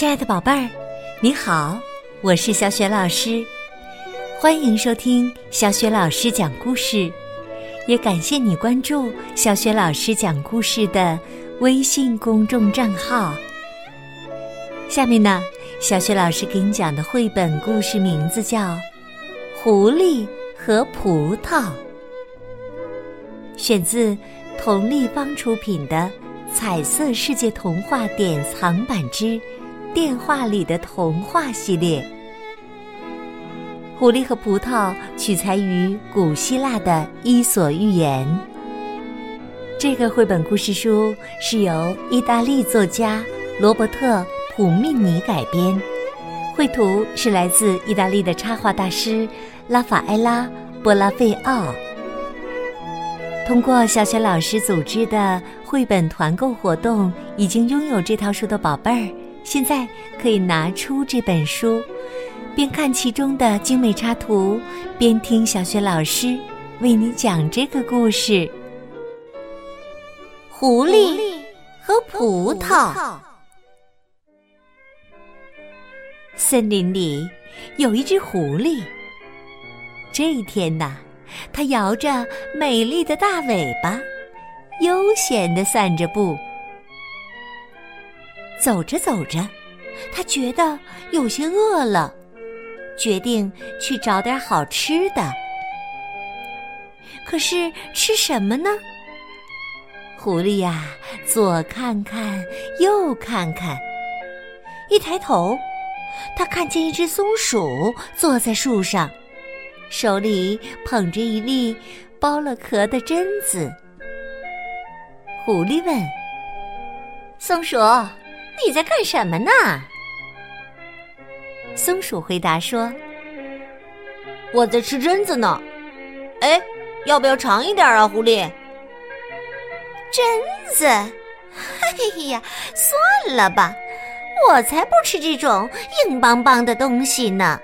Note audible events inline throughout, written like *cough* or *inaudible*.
亲爱的宝贝儿，你好，我是小雪老师，欢迎收听小雪老师讲故事，也感谢你关注小雪老师讲故事的微信公众账号。下面呢，小雪老师给你讲的绘本故事名字叫《狐狸和葡萄》，选自童立方出品的《彩色世界童话典藏版之电话里的童话》系列。狐狸和葡萄取材于古希腊的《伊索寓言》。这个绘本故事书是由意大利作家罗伯特·普密尼改编，绘图是来自意大利的插画大师拉法埃拉·波拉费奥。通过小学老师组织的绘本团购活动，已经拥有这套书的宝贝儿，现在可以拿出这本书，边看其中的精美插图，边听小学老师为你讲这个故事：狐狸和葡萄。森林里有一只狐狸。这一天呐，它摇着美丽的大尾巴，悠闲地散着步。走着走着，它觉得有些饿了，决定去找点好吃的。可是吃什么呢？狐狸呀，左看看，右看看，一抬头。他看见一只松鼠坐在树上，手里捧着一粒剥了壳的榛子。狐狸问：“松鼠，你在干什么呢？”松鼠回答说：“我在吃榛子呢。哎，要不要尝一点啊，狐狸？”榛子？*laughs* 哎呀，算了吧。我才不吃这种硬邦邦的东西呢！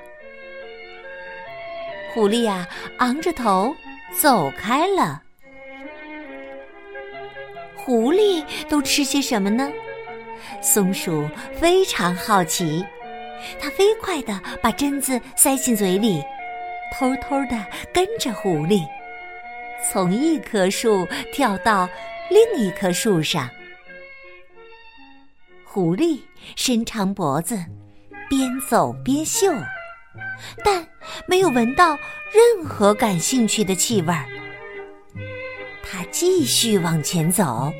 狐狸呀，昂着头走开了。狐狸都吃些什么呢？松鼠非常好奇，它飞快地把榛子塞进嘴里，偷偷地跟着狐狸，从一棵树跳到另一棵树上。狐狸伸长脖子，边走边嗅，但没有闻到任何感兴趣的气味儿。它继续往前走，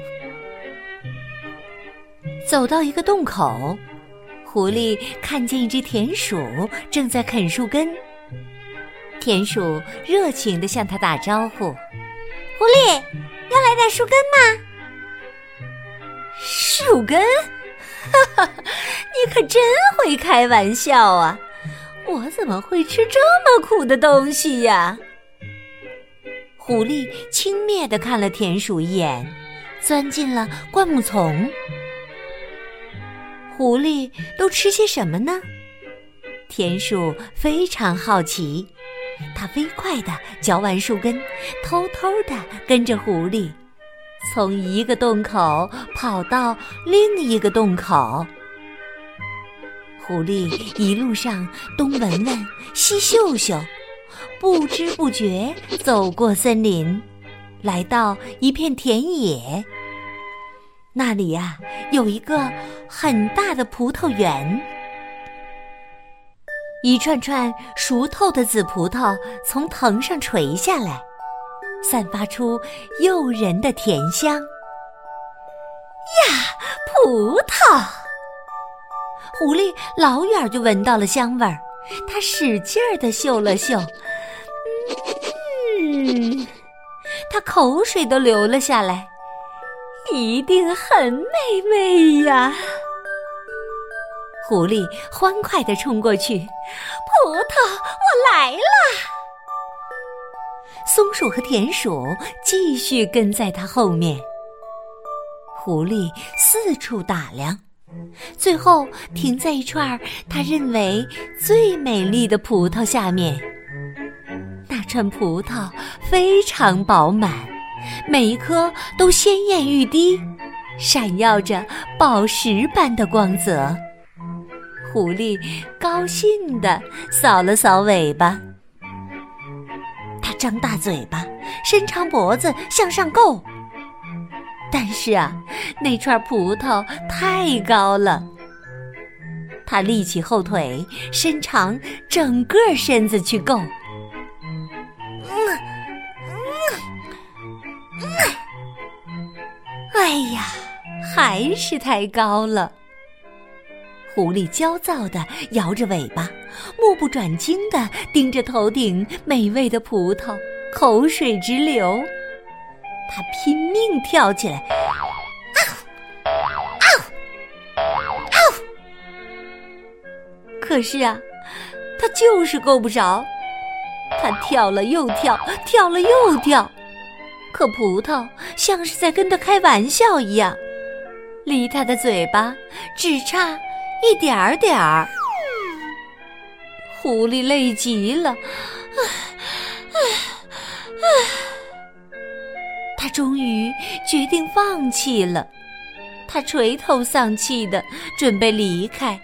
走到一个洞口，狐狸看见一只田鼠正在啃树根。田鼠热情地向它打招呼：“狐狸，要来点树根吗？”树根。哈哈，你可真会开玩笑啊！我怎么会吃这么苦的东西呀？狐狸轻蔑地看了田鼠一眼，钻进了灌木丛。狐狸都吃些什么呢？田鼠非常好奇，它飞快地嚼完树根，偷偷地跟着狐狸。从一个洞口跑到另一个洞口，狐狸一路上东闻闻西嗅嗅，不知不觉走过森林，来到一片田野。那里呀，有一个很大的葡萄园，一串串熟透的紫葡萄从藤上垂下来。散发出诱人的甜香。呀，葡萄！狐狸老远就闻到了香味儿，它使劲儿的嗅了嗅，嗯，它口水都流了下来，一定很美味呀！狐狸欢快的冲过去，葡萄，我来啦！松鼠和田鼠继续跟在它后面。狐狸四处打量，最后停在一串他认为最美丽的葡萄下面。那串葡萄非常饱满，每一颗都鲜艳欲滴，闪耀着宝石般的光泽。狐狸高兴地扫了扫尾巴。它张大嘴巴，伸长脖子向上够。但是啊，那串葡萄太高了。它立起后腿，伸长整个身子去够。哎呀，还是太高了。狐狸焦躁地摇着尾巴，目不转睛地盯着头顶美味的葡萄，口水直流。它拼命跳起来，啊啊啊！可是啊，它就是够不着。它跳了又跳，跳了又跳，可葡萄像是在跟他开玩笑一样，离他的嘴巴只差一点儿点儿。狐狸累极了，他终于决定放弃了，他垂头丧气的准备离开。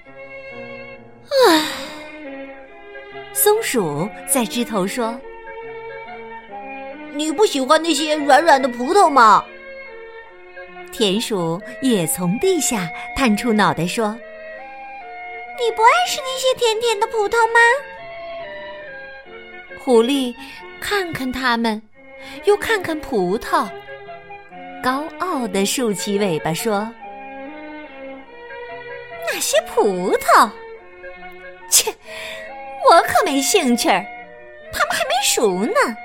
唉，松鼠在枝头说：“你不喜欢那些软软的葡萄吗？”田鼠也从地下探出脑袋说：“你不爱吃那些甜甜的葡萄吗？”狐狸看看它们。又看看葡萄，高傲的竖起尾巴说：“那些葡萄，切，我可没兴趣儿。它们还没熟呢，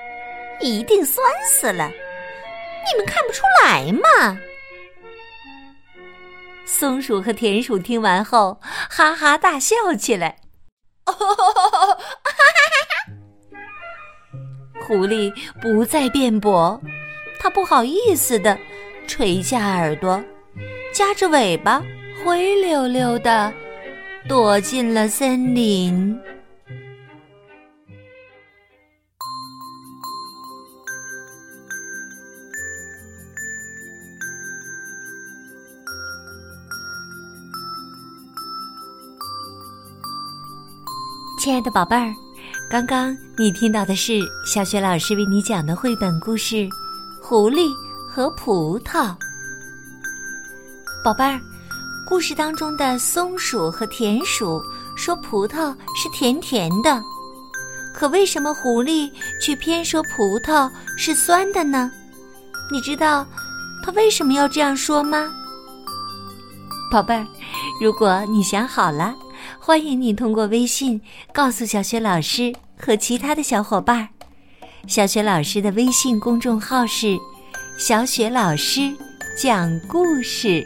一定酸死了。你们看不出来吗？”松鼠和田鼠听完后，哈哈大笑起来。哦 *laughs* 狐狸不再辩驳，它不好意思的垂下耳朵，夹着尾巴灰溜溜的躲进了森林。亲爱的宝贝儿。刚刚你听到的是小雪老师为你讲的绘本故事《狐狸和葡萄》。宝贝儿，故事当中的松鼠和田鼠说葡萄是甜甜的，可为什么狐狸却偏说葡萄是酸的呢？你知道他为什么要这样说吗？宝贝儿，如果你想好了。欢迎你通过微信告诉小雪老师和其他的小伙伴儿。小雪老师的微信公众号是“小雪老师讲故事”。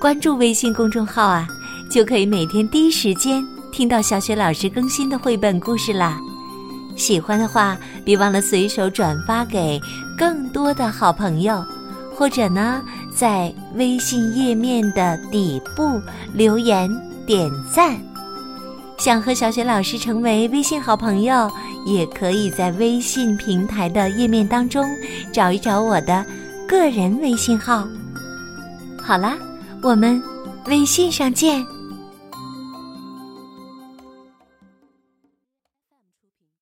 关注微信公众号啊，就可以每天第一时间听到小雪老师更新的绘本故事啦。喜欢的话，别忘了随手转发给更多的好朋友，或者呢，在微信页面的底部留言。点赞，想和小雪老师成为微信好朋友，也可以在微信平台的页面当中找一找我的个人微信号。好啦，我们微信上见。